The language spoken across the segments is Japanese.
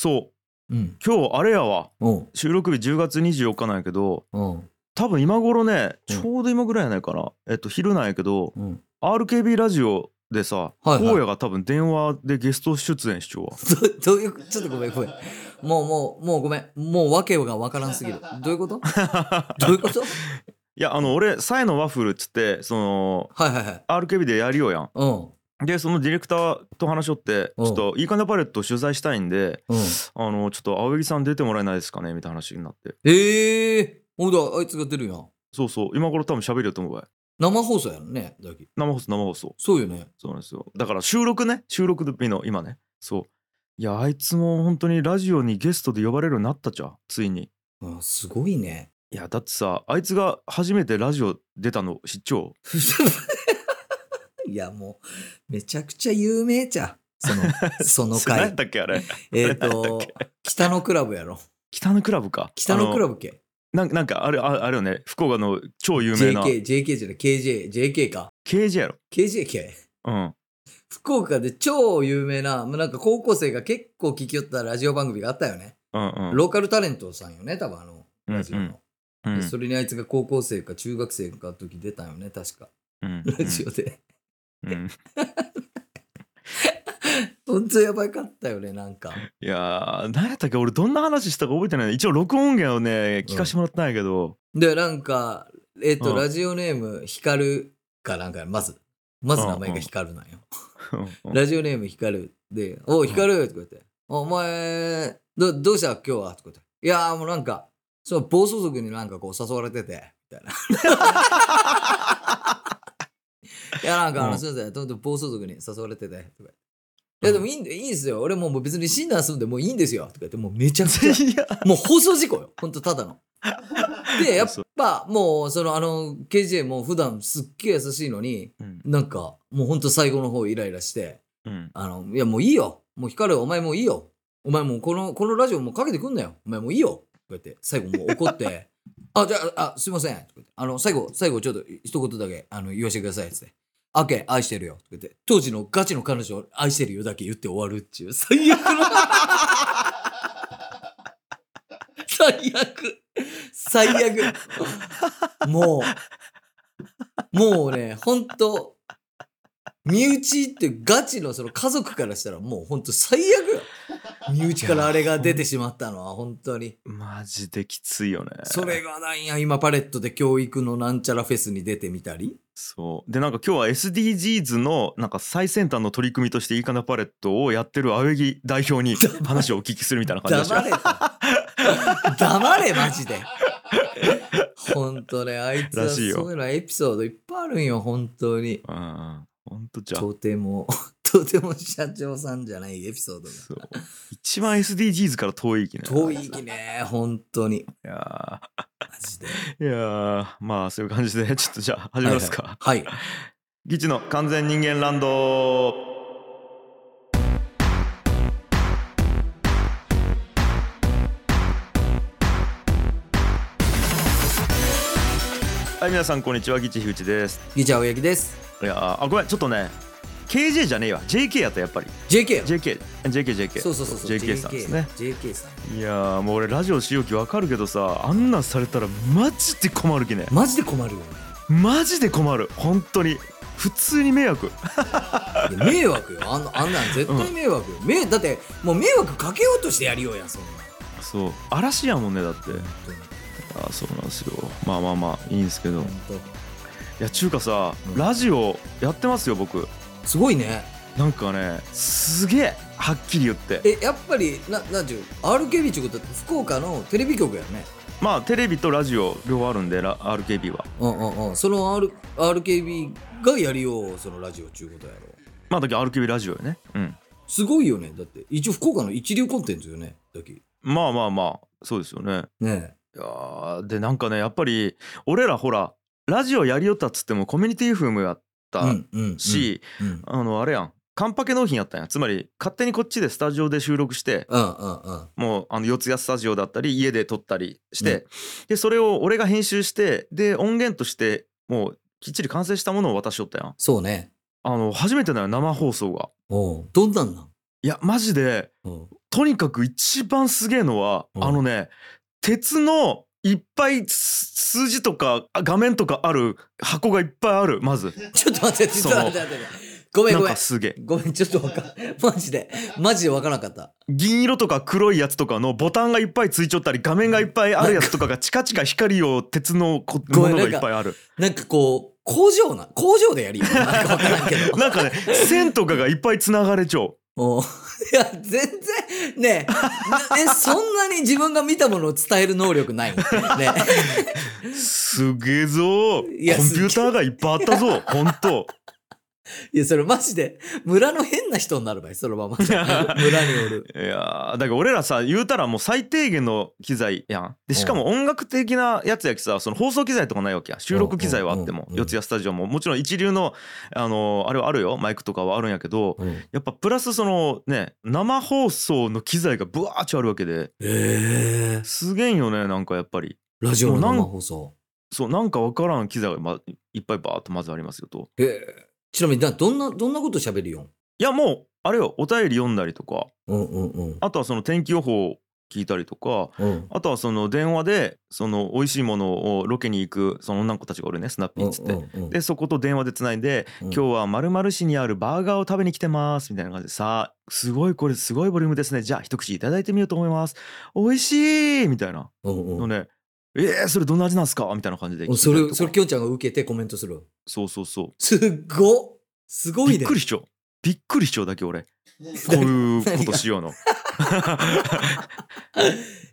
そう。うん。今日あれやわ。収録日10月24日なんやけど多分今頃ねうん。ちょうど今ぐらいやないかなえっと昼なんやけどうん。RKB ラジオでさはいはい。が多分電話でゲスト出演しちゃうわ。どどういうちょっとごめんごめん。もうもうもうごめん。もう訳がわからんすぎる。どういうこと？どういうこと？いやあの俺サイのワッフルっつってそのはいはいはい。RKB でやりようやん。うんでそのディレクターと話しよってうん。ちょっといいかなパレット取材したいんでうん。あのちょっと青柳さん出てもらえないですかねみたいな話になって。ええほんだあいつが出るやん。そうそう。今頃多分喋るよと思うわ。生放送やろね生放送生放送。そうよね。そうなんですよ。だから収録ね。収録日の今ね。そう。いやあいつも本当にラジオにゲストで呼ばれるようになったじゃん。ついに。あすごいね。いやだってさあいつが初めてラジオ出たの知っちゃう？いやもうめちゃくちゃ有名じゃん。その そのそれ何や回ったっけあれ。えっ、と北のクラブやろ。北のクラブか。北のクラブブ系なんなんかあれああれよね。福岡の超有名な。JK JK じゃない。KJ JK か。KJ やろ。KJ 系うん。福岡で超有名なもうなんか高校生が結構聞きよったラジオ番組があったよね、うんうん。ローカルタレントさんよね多分あのラジオの、うん。うんでそれにあいつが高校生か中学生かの時出たよね確か。うん。ラジオで、うん。ほんとやばかったよねなんか。いやー何やったっけ？俺どんな話したか覚えてない。一応録音音源をね聞かしてもらったんやけど、でなんかえっ、と、うん。ラジオネーム光るかなんかまず。まず名前が光るなんよ、うん ラジオネーム光る。で「おう光る」とか言って「お前どどうした？今日は?」とか言って「いやーもうなんかその暴走族になんかこう誘われてて」みたいな。いやなんかあの、うんすいませんとんと暴走族に誘われてて。いやでもいいんでいいんですよ俺もう別に診断するんでもういいんですよとか言ってもうめちゃくちゃもう放送事故よほんとただの。でやっぱもうそのあの KJ も普段すっげえ優しいのにうんなんかもうほんと最後の方イライラしてうんあの、いや、もういいよ。もう光る、お前もういいよ。お前もうこの、このラジオもうかけてくんなよ。お前もういいよ。こうやって、最後もう怒って、あ、じゃあ、あ、すいません。あの、最後、最後ちょっと一言だけ、あの、言わせてください。つって。アケ、愛してるよ。って言って、当時のガチの彼女を愛してるよだけ言って終わるっていう、最悪の。最悪。最悪。もう、もうね、ほんと、身内ってガチのその家族からしたらもうほんと最悪よ。身内からあれが出てしまったのは本当に。マジできついよねそれがなんや、今パレットで教育のなんちゃらフェスに出てみたり。そうでなんか今日は SDGs のなんか最先端の取り組みとしていいかなパレットをやってる青柳代表に話をお聞きするみたいな感じだし黙れと。黙れ、マジで。ほんとね、あいつはそういうのエピソードいっぱいあるんよ、本当に。うんうんほんとじゃあとても、とても社長さんじゃないエピソードが。そう一番 SDGs から遠いきね遠いきね、本当に。いやマジで。ーいやーまあそういう感じで ちょっとじゃあ始めますか、はいはい。ギチの完全人間ランドはい皆さんこんにちはギチ樋口ですギチャオヤキです。いやーあごめんちょっとね KJ じゃねえわ。JK やったやっぱり。JK よ JK JKJK そうそうそうそう。JK さんですね。JK さん。いやーもう俺ラジオしようきわかるけどさあんなんされたらマジで困るきね。マジで困るよ。ね。マジで困る。本当に。普通に迷惑。迷惑よ。あんなあんなん絶対迷惑よ。めだってもう迷惑かけようとしてやりようやん、そんな。そう。嵐やもんねだって。あそうなんですよ。まあまあまあいいんですけどや中華さ、うんラジオやってますよ僕当。すごいね。なんかねすげえはっきり言ってえ、やっぱり、ななんちゅう、RKB ってことは福岡のテレビ局やね。まあテレビとラジオ両方あるんでラ RKB はうんうんうん。その、R、RKB がやりよう、そのラジオっちゅうことやろ。まあだけど RKB ラジオよねうんすごいよね。だって、一応福岡の一流コンテンツよね。だけ。まあまあまあそうですよねねいやーでなんかねやっぱり俺らほらラジオやりよったっつってもコミュニティ FM やっえ。た。し、うん。あのあれやんカンパケ納品やったんやつまり勝手にこっちでスタジオで収録して。もうあの四谷スタジオだったり家で撮ったりして、でそれを俺が編集してで音源としてもうきっちり完成したものを渡しよったやんそうね。あの初めてだよ生放送がおうどんなんなん？いやマジでうんとにかく一番すげえのは、うんあのね鉄のいっぱいす数字とかあ画面とかある箱がいっぱいあるまずちょっと待って、ちょっと待って、待って。ごめんごめん。かすげえごめん、ちょっとわかん マジで、マジでわからなかった。銀色とか黒いやつとかのボタンがいっぱいついちゃったり画面がいっぱいあるやつとかがチカチカ光を鉄のこものがいっぱいあるなんかこう、工場な、工場でやりよ。なんかわからんけど。なんかね線とかがいっぱいつながれちゃうもう いや、全然、ね。え、なえ、そんなに自分が見たものを伝える能力ない？ね。すげえぞコンピューターがいっぱいあったぞほんといや、それマジで、村の変な人になるばい、そのまま。村におる。いやーだから俺らさ言うたらもう最低限の機材やん。でしかも音楽的なやつやきさその放送機材とかないわけや収録機材はあっても四谷スタジオも。もちろん一流のあのあれはあるよ。マイクとかはあるんやけどうん。やっぱプラスそのね生放送の機材がブワーッチあるわけで。ええすげえんよねなんかやっぱり。ラジオの生放送。そうなんかわからん機材が、ま、いっぱいバーッとまずありますよと。ええちなみにな、どんな、どんなこと喋るよん？いやもうあれよお便り読んだりとか。うんうんうん。あとはその天気予報聞いたりとか。うん。あとはその電話でその美味しいものをロケに行くその女の子たちがおるねスナッピーっつって。うんうんうん。でそこと電話でつないで、うん。今日は〇〇市にあるバーガーを食べに来てますみたいな感じで。さあすごいこれすごいボリュームですね。じゃあ一口いただいてみようと思います。美味しいみたいな。うんうんえー、それどんな味なんすか？みたいな感じでそれ、それ、きょんちゃんが受けてコメントする。そうそうそう。すっごすごいね。びっくりしちゃう。びっくりしちゃうだけ俺。こういうことしようの。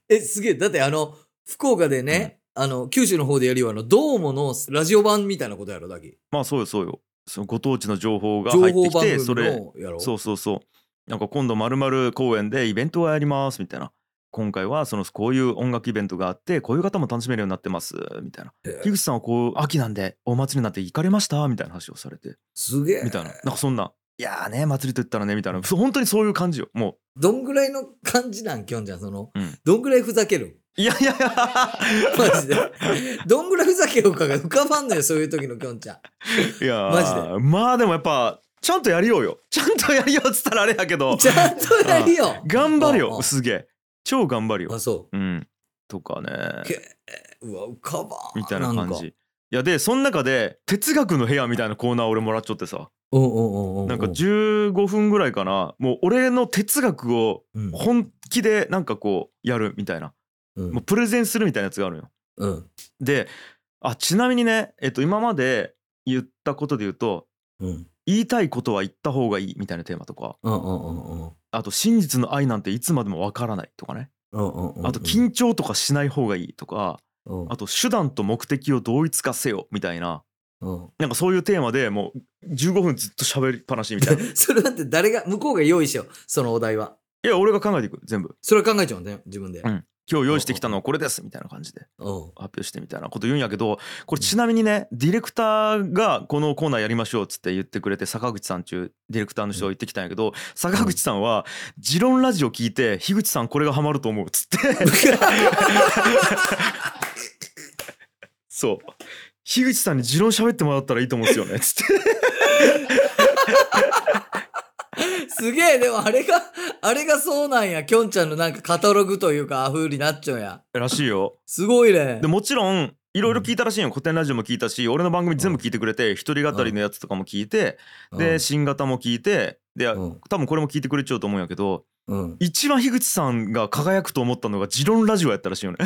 え、すげえ。だってあの、福岡でね、あの、九州の方でやるよ、あの、どうものラジオ版みたいなことやろ、だけ。まあそうよそうよ。そのご当地の情報が情入ってきてそれのやろ。そうそうそう。なんか今度まるまる公園でイベントをやりますみたいな今回はそのこういう音楽イベントがあってこういう方も楽しめるようになってますみたいな。え樋口さんはこう秋なんでお祭りになって行かれましたみたいな話をされて。すげえ。みたいな。なんかそんな。いやーね祭りと言ったらねみたいな。本当にそういう感じよもどんぐらいの感じなん、きょんちゃん、その、うん。どんぐらいふざける？ういやいやいや。マジで。どんぐらいふざけようかが浮かばんのよ、そういう時のきょんちゃん。いやーマジまあでもやっぱちゃんとやりようよ。ちゃんとやりようっつったらあれやけど。ちゃんとやりよ。頑張るよすげえ超頑張るよあ、そうんとかねう。けうわ、浮かばん。みたいな感じいやでその中で哲学の部屋みたいなコーナー俺もらっちゃってさ。なんか15分ぐらいかなもう俺の哲学をうん、本気でなんかこうやるみたいなうんもうプレゼンするみたいなやつがあるのようん。であちなみにねえっと今まで言ったことで言うとうん。言いたいことは言った方がいいみたいなテーマとか。あと真実の愛なんていつまでもわからないとかねうんうんうん。あと緊張とかしない方がいいとかうんあと手段と目的を同一化せよみたいなうん。なんかそういうテーマでもう15分ずっと喋りっぱなしみたいな。い それだって誰が、向こうが用意しよう。そのお題は。や俺が考えていく全部。それは考えちゃうんだよ、自分で。うん今日用意してきたのはこれですみたいな感じでうん。発表してみたいなこと言うんやけどこれちなみにねディレクターがこのコーナーやりましょうっつって言ってくれて坂口さんちゅうディレクターの人が言ってきたんやけど坂口さんは「持論ラジオ聞いて樋口さんこれがハマると思う」っつって。そう。樋口さんに持論喋ってもらったらいいと思うんですよねっつって すげえ、でもあれが、あれがそうなんや。きょんちゃんのなんかカタログというか、風になっちゃうんや。らしいよすごいねで。もちろんいろいろ聞いたらしいよ古典ラジオも聞いたし俺の番組全部聞いてくれて一人語りのやつとかも聞いてで新型も聞いてでうん多分これも聞いてくれちゃうと思うんやけど。一番樋口さんが輝くと思ったのが「持論ラジオ」やったらしいよね。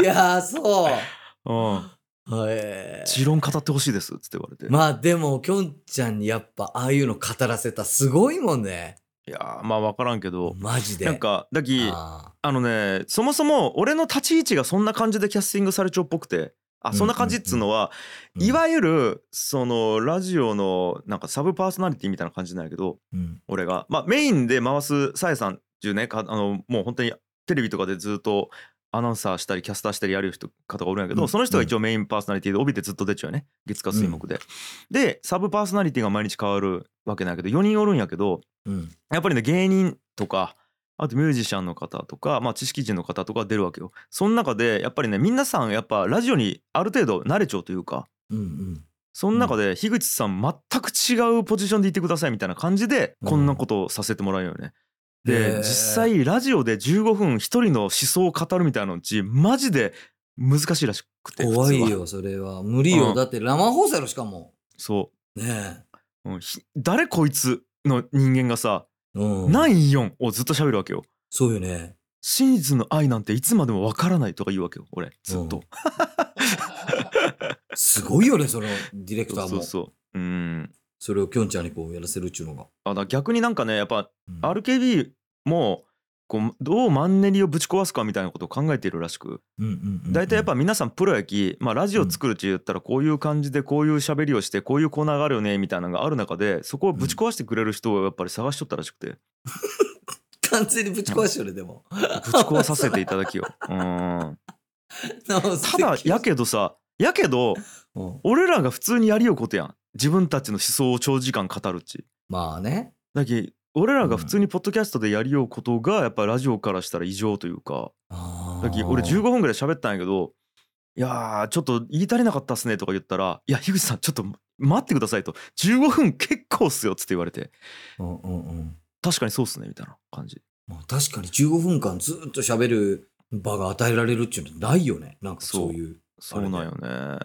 いやー、そうんう。へ持論語ってほしいですって言われて、まあでも、きょんちゃんにやっぱ、ああいうの語らせたすごいもんね。いやーまあ分からんけど。マジで。なんかだきああのねそもそも俺の立ち位置がそんな感じでキャスティングされちゃうっぽくて。あそんな感じっつうのは、ーいわゆるそのラジオのなんかサブパーソナリティみたいな感じなんやけどうん。俺が。まあメインで回すさえさんっていうねかあのもう本当にテレビとかでずっとアナウンサーしたりキャスターしたりやる人方がおるんやけど、うん。その人が一応メインパーソナリティで帯でずっと出ちゃうよね。月火水木で、でサブパーソナリティが毎日変わるわけなんやけど4人おるんやけどうん。やっぱりね芸人とかあとミュージシャンの方とか、まあ、知識人の方とか出るわけよ。その中でやっぱりね皆さんやっぱラジオにある程度慣れちゃうというかうんうん。その中で樋口さん全く違うポジションでいてくださいみたいな感じでこんなことをさせてもらうよね。で実際ラジオで15分一人の思想を語るみたいなのうちマジで難しいらしくて怖いよそれは。無理よ、うん。だって生放送やろしかも。そねう、うんひ誰こいつの人間がさえ、うん、94をずっと喋るわけよ。そうよね。真実の愛なんていつまでもわからないとか言うわけよ俺。ずっと。すごいよねそのディレクターも。そそうそうそう。うんれをきょんちゃんにこうやらせるっちゅうのが、あだ逆になんかねやっぱうん。RKB もこうどうマンネリをぶち壊すかみたいなことを考えているらしく。うんうんうんうん。大体やっぱ皆さんプロやき、まあ、ラジオ作るって言ったらこういう感じでこういう喋りをしてこういうコーナーがあるよねみたいなのがある中でそこをぶち壊してくれる人をやっぱり探しとったらしくて。完全にぶち壊しよねでも。ぶち壊させていただきよ。うん。ただやけどさやけどうん。俺らが普通にやりようことやん自分たちの思想を長時間語るっち。まあね。だけ俺らが普通にポッドキャストでやりようことがやっぱラジオからしたら異常というか。だけ俺15分ぐらい喋ったんやけど「いやーちょっと言い足りなかったっすね」とか言ったら「いや樋口さんちょっと待ってください」と「15分結構っすよ」っつって言われて。うんうんうん「確かにそうっすね」みたいな感じ。まあ、確かに15分間ずっと喋る場が与えられるっていうのないよね。なんかそういう。そうなんよね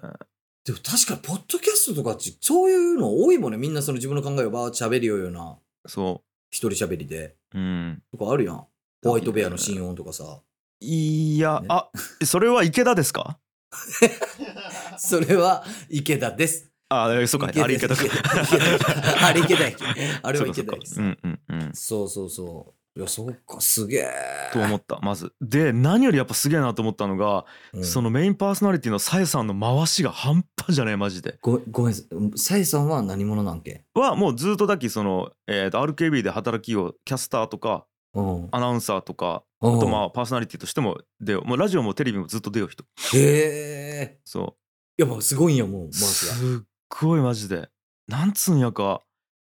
でも確かにポッドキャストとかってそういうの多いもんね。みんなその自分の考えをバーッと喋るようなそ一人喋りで。ううん。とかあるやん。ホワイトベアの心音とかさ。いや、ね。あそれは池田ですか？それは池田です。あえそうか。あれ池田か。池田あれ池田やあれは池田。ですそうかそうか。うんうんうん。そうそうそういやそうかすげえ。と思ったまず。で何よりやっぱすげえなと思ったのが、うん。そのメインパーソナリティのさえさんの回しが半端じゃないマジで。ごごめんさえさんは何者なんけ？はもうずっとだきその、えー、と RKB で働きをキャスターとかうん。アナウンサーとかああとまあパーソナリティとしても出よう。もうラジオもテレビもずっと出よう人。へえ。そやっぱすごいんやもううマークがすっごいマジで。なんつうんやか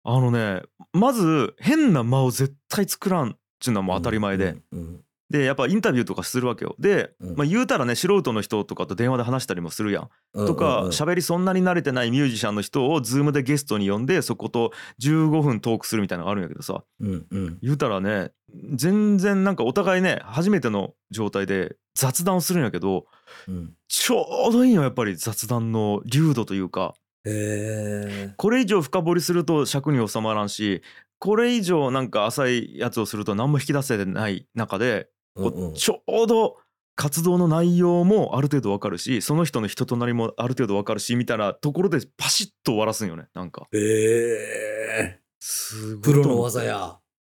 あのねまず変な間を絶対作らんっちゅうのはもう当たり前で、うんうんでやっぱインタビューとかするわけよ。で、うん。まあ、言うたらね素人の人とかと電話で話したりもするやん。うんとかうんうん。喋りそんなに慣れてないミュージシャンの人を Zoom でゲストに呼んでそこと15分トークするみたいなのがあるんやけどさ。うんうん。言うたらね全然なんかお互いね初めての状態で雑談をするんやけどうん。ちょうどいいよやっぱり雑談の流度というかこれ以上深掘りすると尺に収まらんしこれ以上なんか浅いやつをすると何も引き出せてない中でこうん。ううんちょうど活動の内容もある程度わかるしその人の人となりもある程度わかるしみたいなところでパシッと終わらすんよねなんか。へえすごいプロの技や。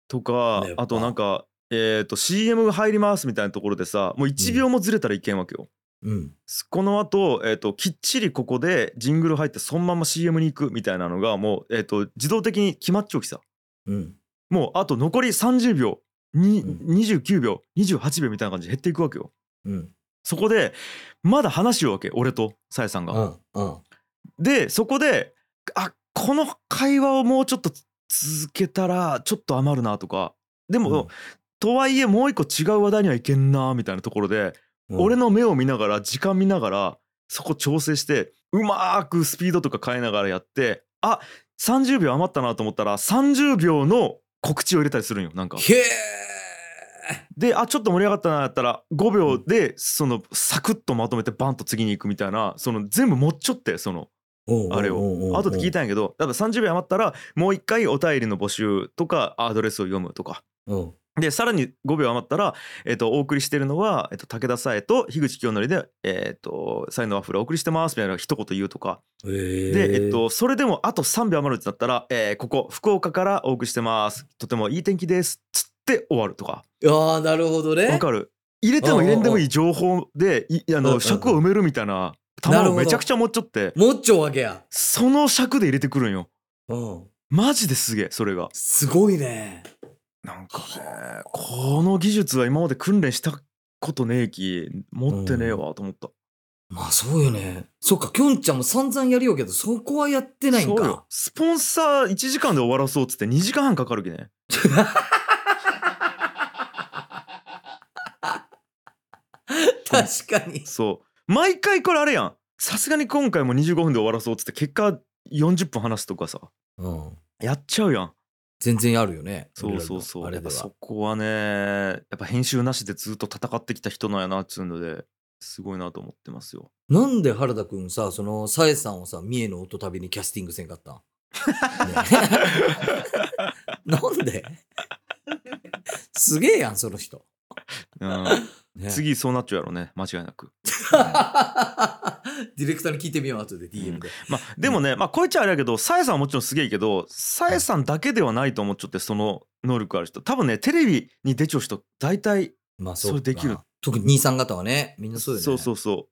とかねあとなんかえっと CM が入りますみたいなところでさもう1秒もずれたらいけんわけよ。うん。この後、えー、ときっちりここでジングル入ってそのまま CM に行くみたいなのがもう、えー、と自動的に決まっちゃうきさ。うん。もうあと残り30秒にうん。29秒28秒みたいな感じで減っていくわけよ。うん。そこでまだ話しようわけ俺とさやさんが。うんうん。でそこであこの会話をもうちょっと続けたらちょっと余るなとか。でも、とはいえもう一個違う話題にはいけんなみたいなところで、うん。俺の目を見ながら時間見ながらそこ調整してうまーくスピードとか変えながらやってあ30秒余ったなと思ったら30秒の告知を入れたりするんよなんか。へえ。であちょっと盛り上がったなやったら5秒でそのサクッとまとめてバンと次に行くみたいなその全部持っちょってそのあれを。後で聞いたんやけどだから30秒余ったらもう一回お便りの募集とかアドレスを読むとか。うんでさらに5秒余ったら、えっとお送りしてるのは、えっと武田さえと樋口清則で「えっとサイのワッフルお送りしてます」みたいな一言言うとか。へえで、えっと、それでもあと3秒余るってなったら、えーここ福岡からお送りしてます。とてもいい天気ですつって終わるとか。ああなるほどね。わかる？入れても入れんでもいい情報でいあの尺を埋めるみたいな球をめちゃくちゃ持っちゃって。もっちょわけや。その尺で入れてくるんよ。うん。マジですげえそれが。すごいねなんかねこの技術は今まで訓練したことねえき持ってねえわと思った、まあそうよね。そっかきょんちゃんも散々やりようけどそこはやってないんそうかよ。スポンサー1時間で終わらそうっつって2時間半かかるきね。確かに。そう。毎回これあれやん。さすがに今回も25分で終わらそうっつって結果40分話すとかさ。うん。やっちゃうやん全然あるよね。そうそうそうあれではやっぱそ。こはねやっぱ編集なしでずっと戦ってきた人なんやなっつうのですごいなと思ってますよなんで原田くんさ、その、さえさんをさ、三重の音旅にキャスティングせんかったん、ね なんで？すげえやん、その人。うん。ね。次そうなっちゃうやろね。間違いなく。ディレクターに聞いてみよう、後で DM で。まあでもねまあこいつはあれやけどさえさんはもちろんすげえけどさえさんだけではないと思っちゃってその能力ある人。多分ねテレビに出ちゃう人大体まあそれできる。特に兄さん方はね、みんなそうよね。そうそうそ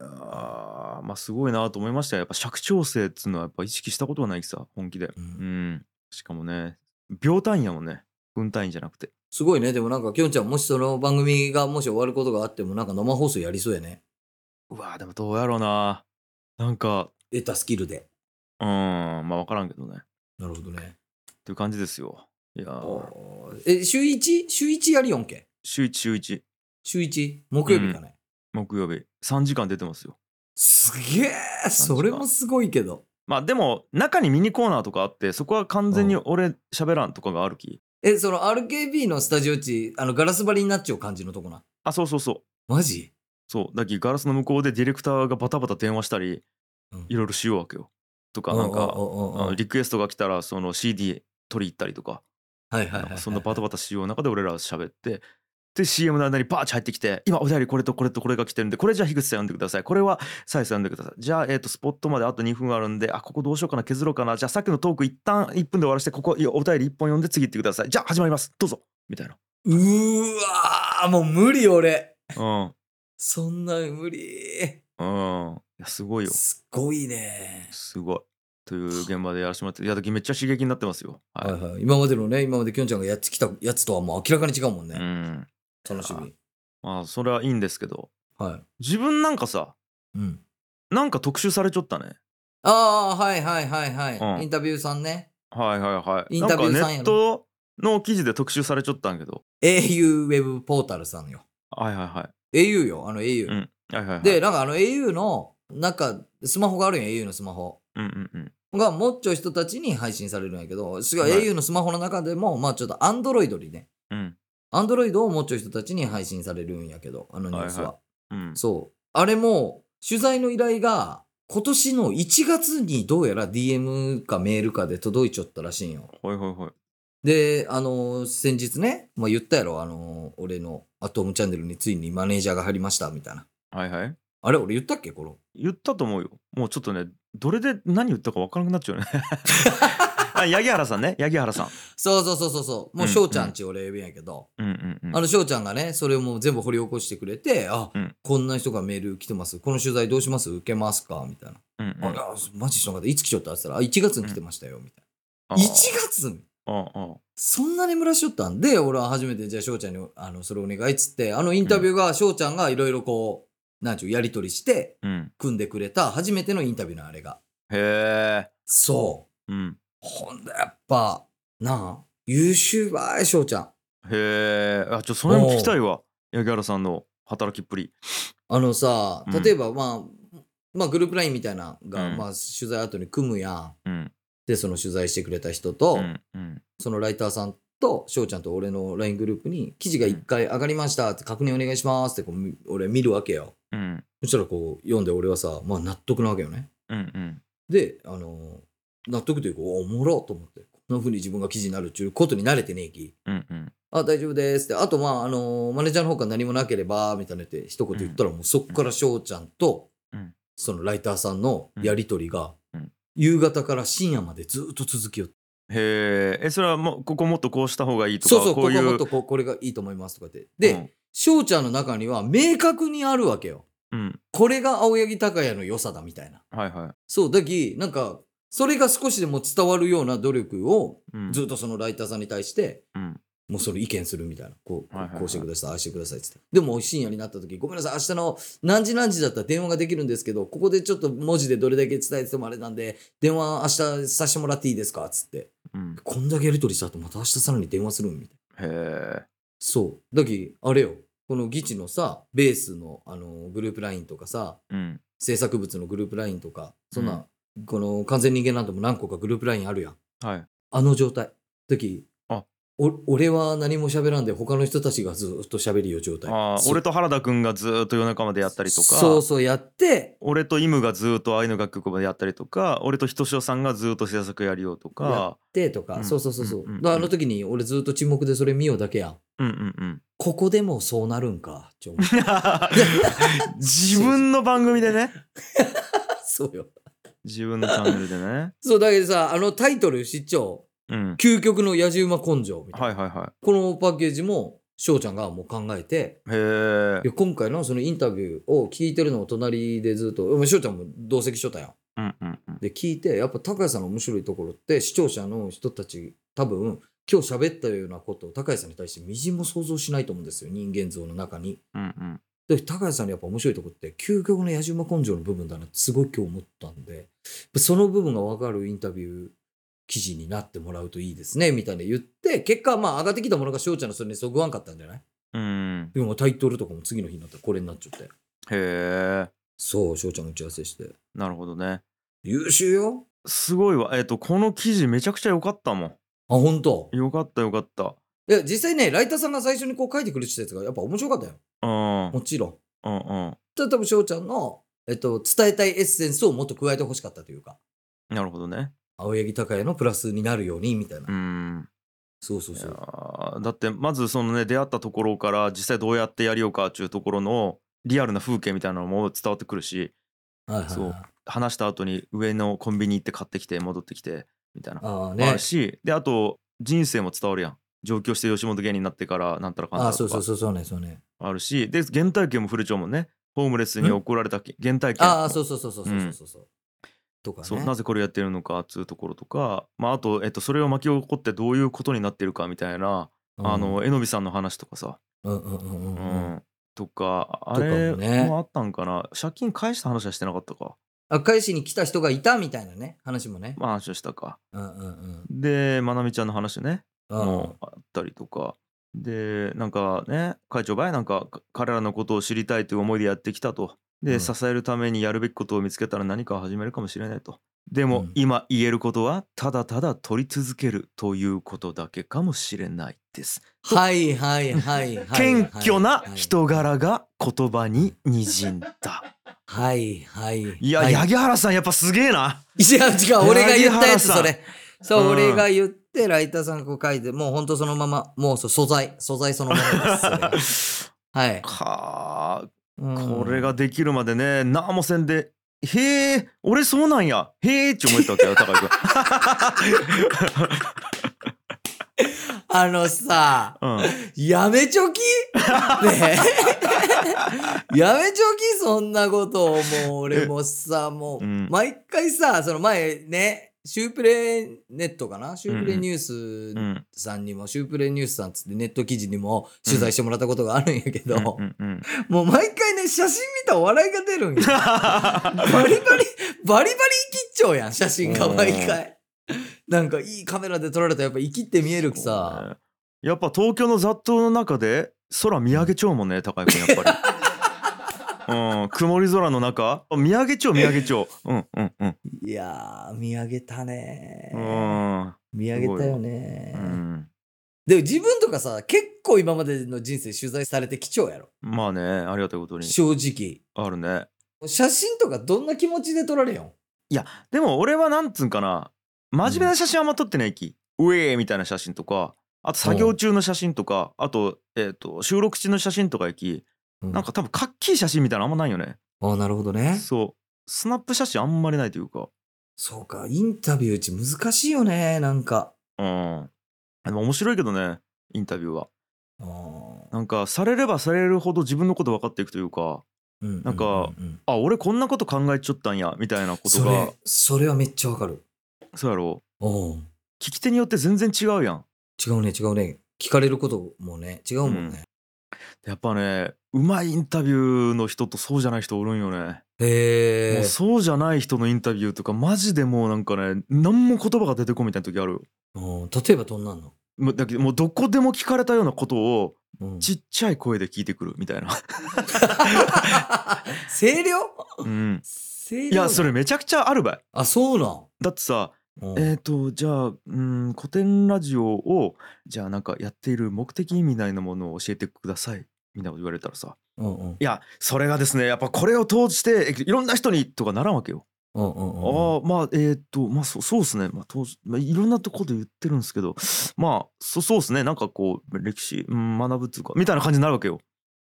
う。あーまあすごいなと思いましたよ。やっぱ尺調整っつうのはやっぱ意識したことがないきさ本気で。ううん。んしかもね秒単位やもんね。分単位じゃなくてすごいね。でもなんか、きょんちゃん、もしその番組がもし終わることがあっても、なんか生放送やりそうやね。うわーでもどうやろうななんか得たスキルで。うんまあ分からんけどねっなるほどね。ていう感じですよいやーえ、週 1? 週1やりよんけ？週1週1週 1? 木曜日かね。木曜日3時間出てますよすげえそれもすごいけど。まあでも中にミニコーナーとかあってそこは完全に俺喋らんとかがあるきえ、その RKB のスタジオ地、あの、ガラス張りになっちゃう感じのとこな。あそうそうそう。マジ？そう。だきガラスの向こうでディレクターがバタバタ電話したりうん。いろいろしようわけよ。とかなんかリクエストが来たらその CD 取り行ったりとか。はいはいはいはい。そんなバタバタしよう中で俺ら喋ってで CM の間にバーッチ入ってきて今お便りこれとこれとこれが来てるんでこれじゃあ樋口さん読んでください。これはサイさん読んでください。じゃあえっ、とスポットまであと2分あるんであここどうしようかな削ろうかな。じゃあさっきのトーク一旦1分で終わらせてここいやお便り1本読んで次行ってください。じゃあ始まります。どうぞ。みたいな。うーわーもう無理俺。うん。そんな無理。うん。いやすごいよ。すごいね。すごい。という現場でやらせてもらっていやだけめっちゃ刺激になってますよ。はい、はいはい。今までのね、今まできょんちゃんがやってきたやつとはもう明らかに違うもんね。うん楽しみ。まあそれはいいんですけどはい。自分なんかさうん。なんか特集されちゃったねああ、はいはいはいはい。うんインタビューさんね。はいはいはいインタビューさんやネットの記事で特集されちゃったんやけど au ウェブポータルさんよ。はいはいはい au よ、あの au。うんはいはいはいで、なんかあの au の、なんか、スマホがあるんや、au のスマホ。うんうんうんが、もっちょい人たちに配信されるんやけど、すごいはい au のスマホの中でも、まあちょっと Android にね、うん。Android をもっちょい人たちに配信されるんやけど、あのニュースは。はいうん。そう。あれも、取材の依頼が、今年の1月にどうやら DM かメールかで届いちゃったらしいんよ。はいはいはい。で、あのー先日ね、まあ、言ったやろ、あのー俺のアトムチャンネルについにマネージャーが入りました、みたいな。はいはい。あれ、俺言ったっけこの？言ったと思うよ。もうちょっとね、どれで何言ったか分からなくなっちゃうね。あ、八木原さんね。八木原さん。そうそうそうそうそう。もううん翔ちゃんち俺呼びんやけど、うんうんうん。あの翔ちゃんがね、それをもう全部掘り起こしてくれて、あ、うんこんな人がメール来てます。この取材どうします？受けますか？みたいな。うんうん、あ、いやマジ知らなかった。いつ来ちゃった？って言ったら、あ、1月に来てましたよ、みたいあな。1月そんな眠らしとったんで、俺は初めて、じゃあ翔ちゃんに、あの、それお願いっつって、あのインタビューが翔ちゃんがいろいろこう、なんちゅう、やりとりして、うん。組んでくれた初めてのインタビューのあれが。へえ。そう。うん。ほんで、やっぱ、なあ、優秀ばい、翔ちゃん。へえ。あ、ちょ、それも聞きたいわ。八木原さんの働きっぷり。あのさう、ん例えば、まあ、まあ、グループラインみたいなのが、うんまあ、取材後に組むやん。うん。で、その取材してくれた人と、うん。うん。そのライターさんと翔ちゃんと俺の LINE グループに記事が1回上がりましたって確認お願いしますってこうみ俺見るわけよ。うん。そしたらこう読んで俺はさ、まあ納得なわけよね。うん。うん。で、あのー納得というか、おおもろと思って、こんな風に自分が記事になるっていうことに慣れてねえき。うん。うん。あ、大丈夫ですって。あと、まあ、あのーマネージャーの方から何もなければ、みたいなって一言言ったら、もうそっから翔ちゃんと、うんそのライターさんのやりとりが、うん夕方から深夜までずっと続きよってへえ。え、それはもう、ここもっとこうした方がいいとか、そうそう、ここういう。こはもっとこうこれがいいと思いますとかって。で、うん翔ちゃんの中には明確にあるわけよ。うん。これが青柳高也の良さだみたいな。はいはそう、だき、なんか、それが少しでも伝わるような努力を。ずっとそのライターさんに対して、うん。もうそれ意見するみたいな。こう、はいはいはいこうしてください、ああしてくださいっつって。でも深夜になった時、ごめんなさい、明日の何時何時だったら電話ができるんですけど、ここでちょっと文字でどれだけ伝えててもあれなんで、電話明日させてもらっていいですか？っつって。うん。こんだけやり取りした後、また明日さらに電話するみたいな。へえ。そう。だき、あれよ。この議地のさ、ベースの、あの、グループラインとかさ、うん。制作物のグループラインとかそんな、この完全人間なんても何個かグループラインあるやん。はい。あの状態。時あ。お俺は何も喋らんで他の人たちがずっと喋るよ状態。そあー俺と原田くんがずーっと夜中までやったりとか。そうそうやって俺とイムがずーっと愛の楽曲までやったりとか俺とひとしおさんがずーっと制作やりようとやかでとか、うん。そうそうそうそう、うんうんあの時に俺ずっと沈黙でそれ見ようだけやん。うんうんうん。ここでもそうなるんか 自分の番組でね。そうよ自分のチャンネルでね。そうだけどさあのタイトル市長う。ん。究極の野じ馬根性みたいな、はいはいはこのパッケージも翔ちゃんがもう考えて。いへ今回のそのインタビューを聞いてるのを隣でずっと。まあ翔ちゃんも同席しとったやん。うんうんうん。で聞いてやっぱ高谷さんの面白いところって視聴者の人たち多分今日喋ったようなことを高谷さんに対してみじんも想像しないと思うんですよ人間像の中に。うんうんで高谷さんのやっぱ面白いところって究極の野じ馬根性の部分だなってすごい今日思ったんでその部分が分かるインタビュー記事になってもらうといいですねみたいな言って結果まあ上がってきたものが翔ちゃんのそれにそぐわんかったんじゃない？うん。でもタイトルとかも次の日になったらこれになっちゃって。へえ。そう翔ちゃんが打ち合わせして。なるほどね。優秀よ。すごいわ。えっ、とこの記事めちゃくちゃ良かったもあ本当？んよかったよかったいや実際ねライターさんが最初にこう書いてくれてたやつがやっぱ面白かったよ。うん。もちろん。うんうん。ただ多分翔ちゃんの、えっと、伝えたいエッセンスをもっと加えてほしかったというか。なるほどね。青柳高也のプラスになるようにみたいな、うん。そうそうそう。ーだってまずそのね出会ったところから実際どうやってやりようかっていうところのリアルな風景みたいなのも伝わってくるしはいはいはい。そう。話した後に上のコンビニ行って買ってきて戻ってきてみたいな。あああねるしであと人生も伝わるやん上京して吉本芸人になってからなんたらかんたあらとか。あそうそうそうそうねそうね。あるしで原体験も触れちゃうもんねホームレスに怒られたけ原体験。ああそうそうそうそうそうそうそう、とかね。そうなぜこれやってるのかっつうところとか、まあ、あと、えっと、それを巻き起こってどういうことになってるかみたいな、うん。あのえのびさんの話とかさ、うんうんうんううん。うん。とかあれもあったんかな。借金返した話はしてなかったか。あ返しに来た人がいたみたいなね話もね、まあ話はしたか。うんうんうん。でまなみちゃんの話ね。うんもあったりとか。でなんかね会長ばいなんかか彼らのことを知りたいという思いでやってきたと。で、うん。支えるためにやるべきことを見つけたら何かを始めるかもしれないと。でも、うん。今言えることはただただ取り続けるということだけかもしれないです。はいはいはいはい謙虚なはい。人柄が言葉ににじんだ。はいはいい。や、はい。八木原さんやっぱすげえな。いや違う俺が言ったやつそれそう、うん俺が言ってライターさんがこう書いてもうほんとそのままもう素材素材そのものです はい、かあうんこれができるまでね何もせんでへえ俺そうなんや。へえって思えたわけよ高井君。あのさうん。やめちょき？ねえ。やめちょき？そんなことをもう俺もさもううん。毎回さその前ねシュープレネットかな？シュープレニュースうんさんにも、シュープレニュースさんつってネット記事にも取材してもらったことがあるんやけど、うんうんうん。もう毎回ね写真見たら笑いが出るんよ。バリバリバリバリ生きっちゃうやん写真が毎回。なんかいいカメラで撮られたらやっぱ生きって見えるきさ。やっぱ東京の雑踏の中で空見上げちゃうもんね高井君やっぱり。うん、曇り空の中。見上げちゃう見上げちゃううんうんうん。いやー見上げたね。うん。見上げたよね、うん。でも自分とかさ結構今までの人生取材されて貴重やろ。まあねありがたいことに。正直。あるね。写真とかどんな気持ちで撮られよでも俺はなんつうんかな。真面目な写真あんま撮ってないき、うえーみたいな写真とか。あと作業中の写真とか。あと,、えー、と収録中の写真とか行き。んなんか多分かっきい写真みたいなのあんまないよね。ああなるほどね。そう。スナップ写真あんまりないというか。そうかインタビューうち難しいよねなんか。うん。でも面白いけどねインタビューは。あー。なんかされればされるほど自分のこと分かっていくというかうんなんかあ俺こんなこと考えちゃったんやみたいなことそがれそれはめっちゃわかる。そうやろ。聞き手によって全然違うやん。違うね違うね。聞かれることもね違うもんね、やっぱねうまいインタビューの人とそうじゃない人おるんよね、へえもうそうじゃない人のインタビューとかマジでもうなんかね何も言葉が出てこんみたいな時ある。うん。例えばどんなんの？もうだけどもうどこでも聞かれたようなことをうん。ちっちゃい声で聞いてくるみたいな、声量？うん、声量いやそれめちゃくちゃあるばい。あそうなん。だってさうん。えっ、とじゃあうん古典ラジオをじゃあなんかやっている目的みたいなものを教えてください。みたいなこと言われたらさ。うんうん。いやそれがですねやっぱこれを通してえいろんな人にとかならんわけよ。うんうんうんああまあえっ、とまあそそうですね、まあまあ、いろんなとこで言ってるんですけどまあそそうですね。なんかこう歴史、うん、学ぶっていうかみたいな感じになるわけよ。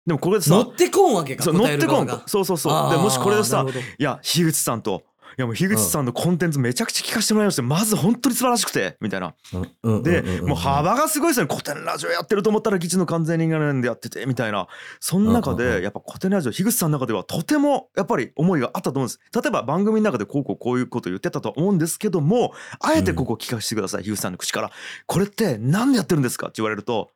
でもこれでさ乗ってこんわけかそう乗答えってこん。そうそうそう。でもしこれでさなるほど。いや樋口さんといやもう樋口さんのコンテンツめちゃくちゃ聞かせてもらいましてまず本当に素晴らしくてみたいな。でもう幅がすごいですよね。古典ラジオやってると思ったら基地の完全人間なんでやっててみたいな。その中でやっぱ古典ラジオ樋口さんの中ではとてもやっぱり思いがあったと思うんです。例えば番組の中でこうこうこういうこと言ってたとは思うんですけどもあえてここ聞かせてください樋口さんの口から。これって何でやってるんですかって言われると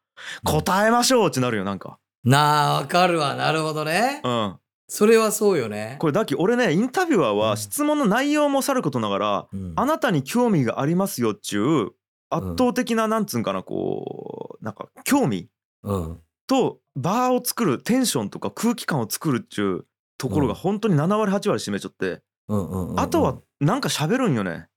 答えましょうってなるよなんか。なあわかるわ。なるほどね。うんそれはそうよね。これだっけ俺ねインタビュアーうんは質問の内容もさることながらうん。あなたに興味がありますよっちゅう圧倒的ななんつうんかなこうなんか興味うん。とバーを作るテンションとか空気感を作るっちゅうところがうん。本当に7割8割占めちゃって、うんうんうんうん。あとはなんか喋るんよね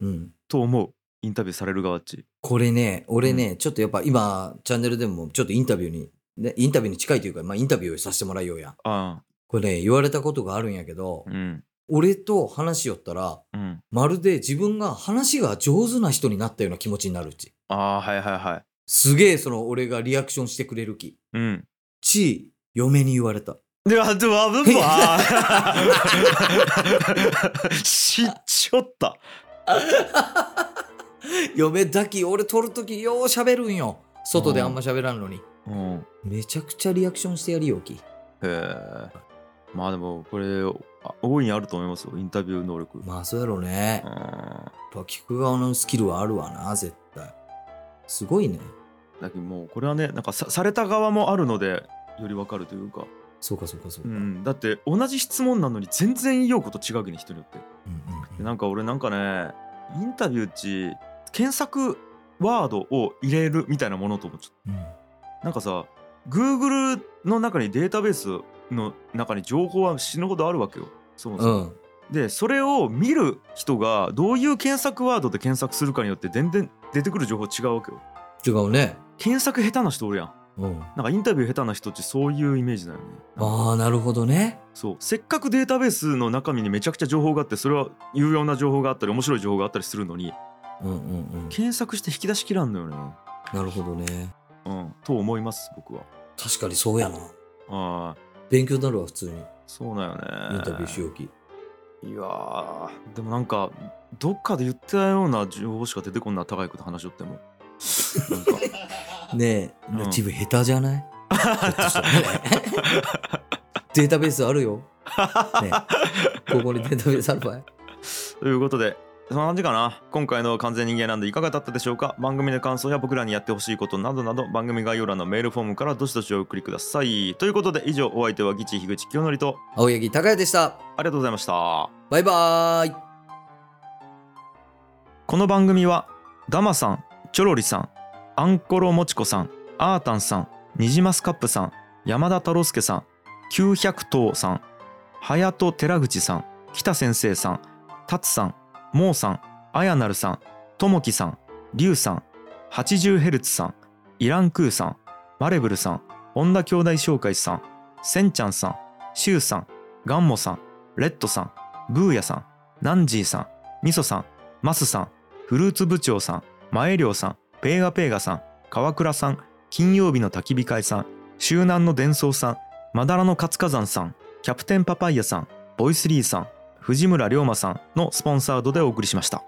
うん。と思うインタビューされる側っち。これね俺ねちょっとやっぱ今チャンネルでもちょっとインタビューにねインタビューに近いというかまあインタビューさせてもらいようや。あこれね言われたことがあるんやけどあうん。俺と話しよったらうん。まるで自分が話が上手な人になったような気持ちになるうち。ああはいはいはい。すげえその俺がリアクションしてくれる気。うん。ち嫁に言われた。ではではぶわ知っちょった。嫁だき俺撮るときよう喋るんよ。外であんま喋らんのに。うん。へめちゃくちゃリアクションしてやりよき。えまあでもこれあ大いにあると思いますよインタビュー能力。まあそうやろうね。うん。やっぱ聞く側のスキルはあるわな絶対。すごいね。だけどもうこれはねなんかさされた側もあるのでよりわかるというか、そうかそうかそうか、うん、だって同じ質問なのに全然言おうこと違うけど人によって。うんうんでなんか俺なんかねインタビューっち検索ワードを入れるみたいなものと思っちゃっうん。たなんかさ Google の中にデータベースの中に情報は死ぬほどあるわけよ。そもそも、うん。でそれを見る人がどういう検索ワードで検索するかによって全然出てくる情報違うわけよ。違うね。検索下手な人おるやん。うん。なんかインタビュー下手な人ってそういうイメージだよね。ああなるほどね。そう。せっかくデータベースの中身にめちゃくちゃ情報があってそれは有用な情報があったり面白い情報があったりするのにうんうんうん。検索して引き出しきらんのよね。なるほどね。うん。と思います僕は。確かにそうやな。ああ勉強になるわ普通に。そうだよね。インタビューしようき。いやーでもなんかどっかで言ってたような情報しか出てこんな高いこと話しよっても。ねえ、うん。自分下手じゃない？データベースあるよ。ねえ。ここにデータベースある場合。ということでそんな感じかな今回の完全人間なんでいかがだったでしょうか？番組の感想や僕らにやってほしいことなどなど番組概要欄のメールフォームからどしどしお送りくださいということで以上お相手はギチ樋口清則と青柳高也でした。ありがとうございましたバイバーイ。この番組はダマさんチョロリさんアンコロもちこさんアータンさんニジマスカップさん山田太郎介さん900頭さん隼人寺口さん北先生さん達さんモーさんあやなるさんともきさんりゅうさん 80Hz さんイランクーさんマレブルさん本田兄弟紹介さんせんちゃんさんシュウさんガンモさんレッドさんブーヤさんナンジーさんミソさんマスさんフルーツ部長さん、前涼さん、ペーガペーガさん、川倉さん、金曜日の焚き火会さん、周南の伝送さん、まだらの活火山さん、キャプテンパパイヤさん、ボイスリーさん、藤村龍馬さんのスポンサードでお送りしました。